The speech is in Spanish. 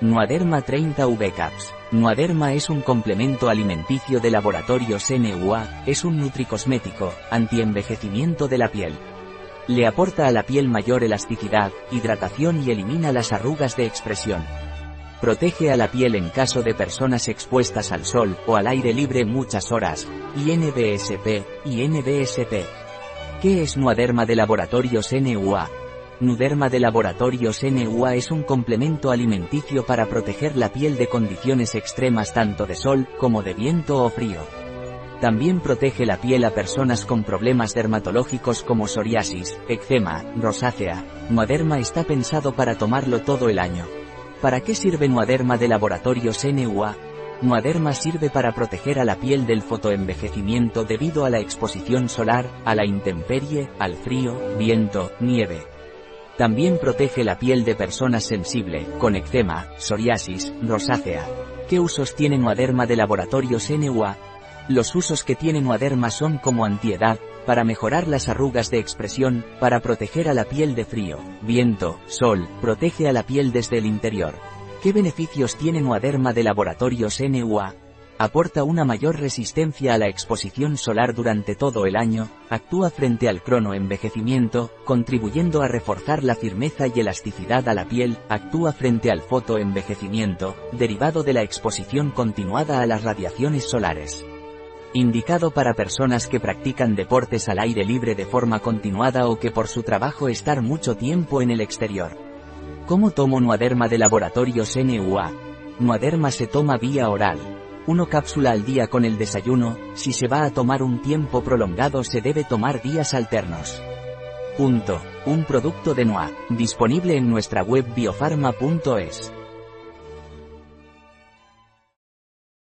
Nuaderma 30 V-Caps. Nuaderma es un complemento alimenticio de laboratorios NUA, es un nutricosmético, antienvejecimiento de la piel. Le aporta a la piel mayor elasticidad, hidratación y elimina las arrugas de expresión. Protege a la piel en caso de personas expuestas al sol o al aire libre muchas horas. INBSP, INBSP. ¿Qué es Nuaderma de laboratorios NUA? Nuderma de Laboratorios NUA es un complemento alimenticio para proteger la piel de condiciones extremas tanto de sol como de viento o frío. También protege la piel a personas con problemas dermatológicos como psoriasis, eczema, rosácea. Nuaderma está pensado para tomarlo todo el año. ¿Para qué sirve Nuaderma de Laboratorios NUA? Nuaderma sirve para proteger a la piel del fotoenvejecimiento debido a la exposición solar, a la intemperie, al frío, viento, nieve. También protege la piel de personas sensible, con eczema, psoriasis, rosácea. ¿Qué usos tiene Nuaderma de laboratorios NUA? Los usos que tiene Nuaderma son como antiedad, para mejorar las arrugas de expresión, para proteger a la piel de frío, viento, sol, protege a la piel desde el interior. ¿Qué beneficios tiene Nuaderma de laboratorios NUA? Aporta una mayor resistencia a la exposición solar durante todo el año, actúa frente al cronoenvejecimiento, contribuyendo a reforzar la firmeza y elasticidad a la piel, actúa frente al fotoenvejecimiento, derivado de la exposición continuada a las radiaciones solares. Indicado para personas que practican deportes al aire libre de forma continuada o que por su trabajo estar mucho tiempo en el exterior. ¿Cómo tomo Nuaderma de laboratorios NUA? Nuaderma se toma vía oral, 1 cápsula al día con el desayuno, si se va a tomar un tiempo prolongado se debe tomar días alternos. Punto. Un producto de NOA, disponible en nuestra web biofarma.es.